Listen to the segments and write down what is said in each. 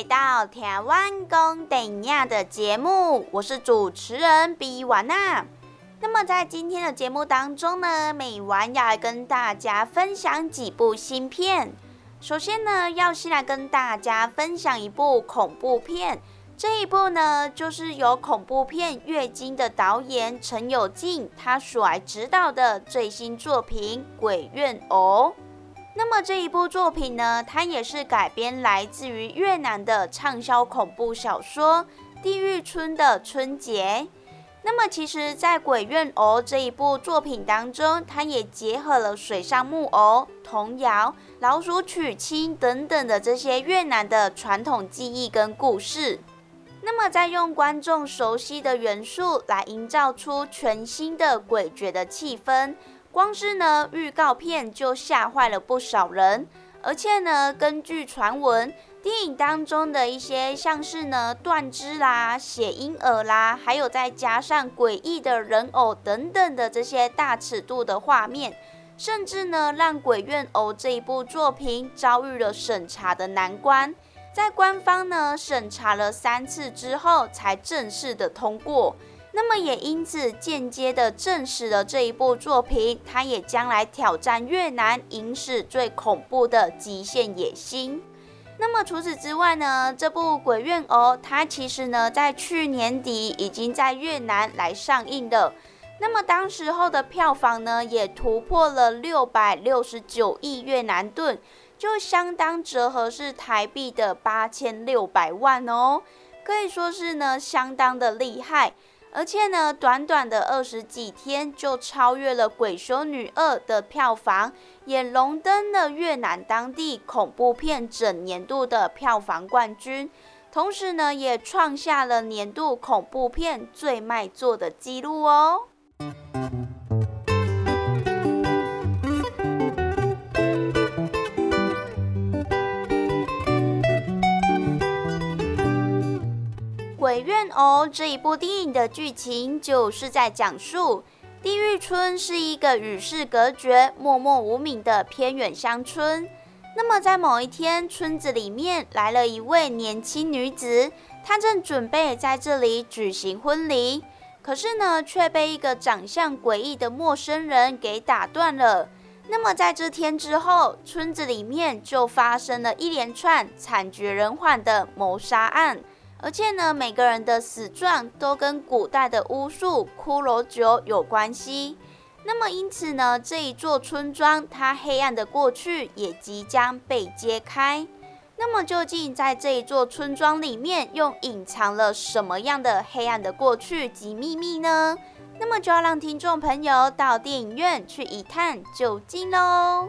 回到台湾公等亚的节目，我是主持人比婉娜。那么在今天的节目当中呢，美婉要来跟大家分享几部新片。首先呢，要先来跟大家分享一部恐怖片。这一部呢，就是由恐怖片《月经》的导演陈友静他所来指导的最新作品《鬼怨偶》。那么这一部作品呢，它也是改编来自于越南的畅销恐怖小说《地狱村的春节》。那么其实，在《鬼怨偶》这一部作品当中，它也结合了水上木偶、童谣、老鼠娶亲等等的这些越南的传统技艺跟故事。那么再用观众熟悉的元素来营造出全新的诡谲的气氛。光是呢，预告片就吓坏了不少人。而且呢，根据传闻，电影当中的一些像是呢断肢啦、血婴儿啦，还有再加上诡异的人偶等等的这些大尺度的画面，甚至呢让《鬼怨偶》这一部作品遭遇了审查的难关，在官方呢审查了三次之后，才正式的通过。那么也因此间接的证实了这一部作品，它也将来挑战越南影史最恐怖的极限野心。那么除此之外呢，这部《鬼怨偶》它其实呢在去年底已经在越南来上映的，那么当时候的票房呢也突破了六百六十九亿越南盾，就相当折合是台币的八千六百万哦，可以说是呢相当的厉害。而且呢，短短的二十几天就超越了《鬼修女二》的票房，也荣登了越南当地恐怖片整年度的票房冠军，同时呢，也创下了年度恐怖片最卖座的记录哦。《哦》这一部电影的剧情就是在讲述地狱村是一个与世隔绝、默默无名的偏远乡村。那么在某一天，村子里面来了一位年轻女子，她正准备在这里举行婚礼，可是呢，却被一个长相诡异的陌生人给打断了。那么在这天之后，村子里面就发生了一连串惨绝人寰的谋杀案。而且呢，每个人的死状都跟古代的巫术、骷髅酒有关系。那么因此呢，这一座村庄它黑暗的过去也即将被揭开。那么究竟在这一座村庄里面，又隐藏了什么样的黑暗的过去及秘密呢？那么就要让听众朋友到电影院去一探究竟喽。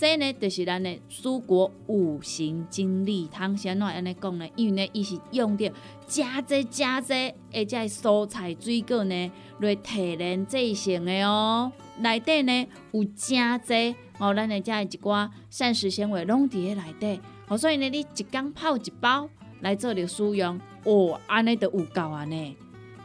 这呢，就是咱的蔬果五行精力汤。先怎安尼讲呢？因为呢，伊是用着加济加济，而且蔬菜水果呢来提炼制成的哦。内底呢有真济哦，咱的遮一寡膳食纤维拢伫咧内底。哦，所以呢，你一缸泡一包来做着使用，哦，安尼就有够安尼。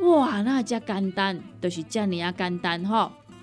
哇，那遮简单，就是遮尔啊简单吼。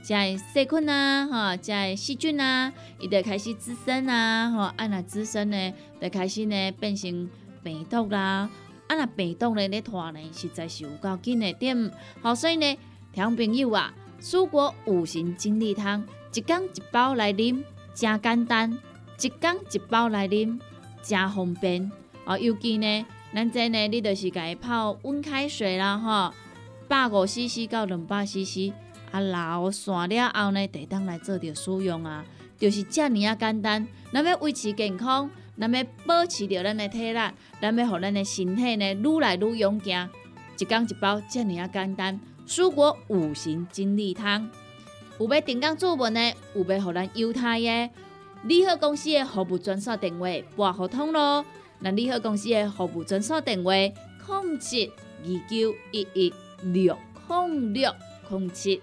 在细菌啊，哈，在细菌啊，伊就开始滋生啊，吼，啊那滋生呢，就开始呢变成病毒啦，啊那病毒呢咧拖呢，实在是有够紧的点，好，所以呢，听朋友啊，蔬果五行精力汤，一缸一包来啉，真简单，一缸一包来啉，真方便，哦，尤其呢，咱这呢，你就是家泡温开水啦，吼，百五 CC 到两百 CC。啊，老散了后呢，得当来做着使用啊，就是遮尔啊简单。咱要维持健康，咱要保持着咱的体力，咱要互咱的身体呢愈来愈勇健。一缸一包，遮尔啊简单。蔬果五行精力汤，有要订购做文的，有要互咱犹太的，利好公司的服务专线电话拨互通咯。那利好公司的服务专线电话：零七二九一一六控六零七。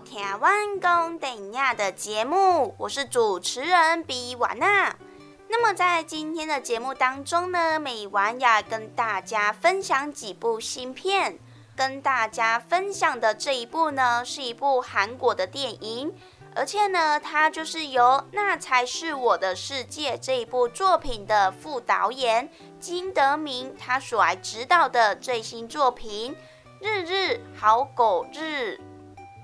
台湾公等亚的节目，我是主持人比瓦娜。那么在今天的节目当中呢，美婉要跟大家分享几部新片。跟大家分享的这一部呢，是一部韩国的电影，而且呢，它就是由《那才是我的世界》这一部作品的副导演金德明他所来指导的最新作品《日日好狗日》。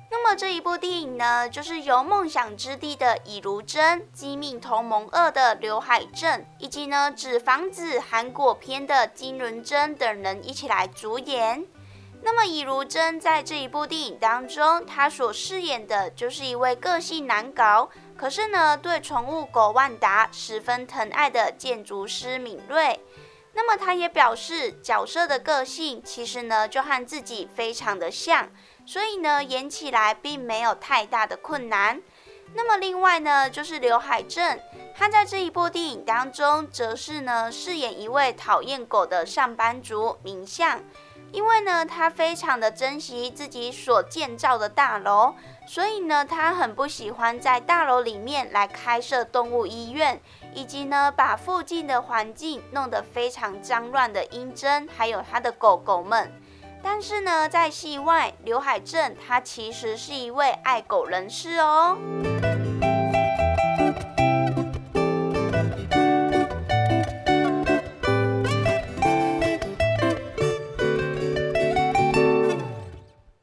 那么这一部电影呢，就是由《梦想之地》的尹如珍、《机密同盟二》的刘海镇，以及呢《纸房子》韩国片的金伦珍等人一起来主演。那么尹如珍在这一部电影当中，她所饰演的就是一位个性难搞，可是呢对宠物狗万达十分疼爱的建筑师敏锐。那么她也表示，角色的个性其实呢就和自己非常的像，所以呢演起来并没有太大的困难。那么另外呢就是刘海镇，他在这一部电影当中，则是呢饰演一位讨厌狗的上班族明相。因为呢，他非常的珍惜自己所建造的大楼，所以呢，他很不喜欢在大楼里面来开设动物医院，以及呢，把附近的环境弄得非常脏乱的英珍，还有他的狗狗们。但是呢，在戏外，刘海镇他其实是一位爱狗人士哦。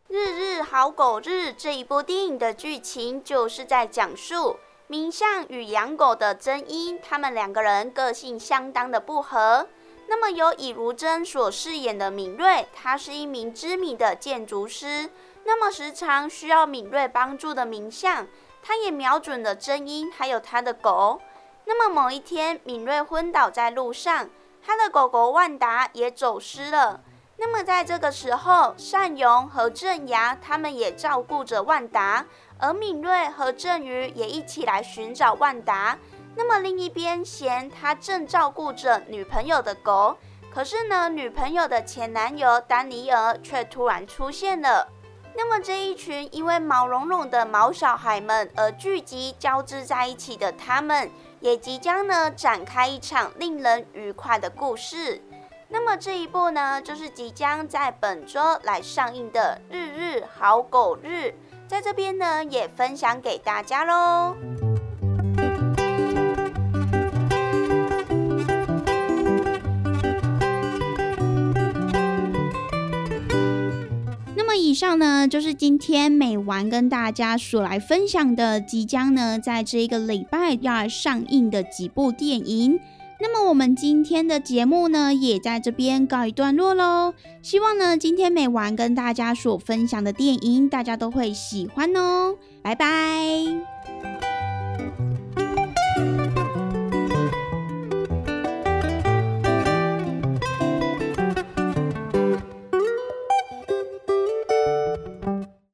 《日日好狗日》这一部电影的剧情就是在讲述明相与养狗的真因，他们两个人个性相当的不合。那么由尹如珍所饰演的敏锐，他是一名知名的建筑师。那么时常需要敏锐帮助的明相，他也瞄准了真英还有他的狗。那么某一天，敏锐昏倒在路上，他的狗狗万达也走失了。那么在这个时候，善荣和郑牙他们也照顾着万达，而敏锐和郑瑜也一起来寻找万达。那么另一边，贤他正照顾着女朋友的狗，可是呢，女朋友的前男友丹尼尔却突然出现了。那么这一群因为毛茸茸的毛小孩们而聚集交织在一起的他们，也即将呢展开一场令人愉快的故事。那么这一部呢，就是即将在本周来上映的《日日好狗日》，在这边呢也分享给大家喽。以上呢，就是今天美玩跟大家所来分享的，即将呢在这一个礼拜要上映的几部电影。那么我们今天的节目呢，也在这边告一段落喽。希望呢，今天美丸跟大家所分享的电影，大家都会喜欢哦。拜拜。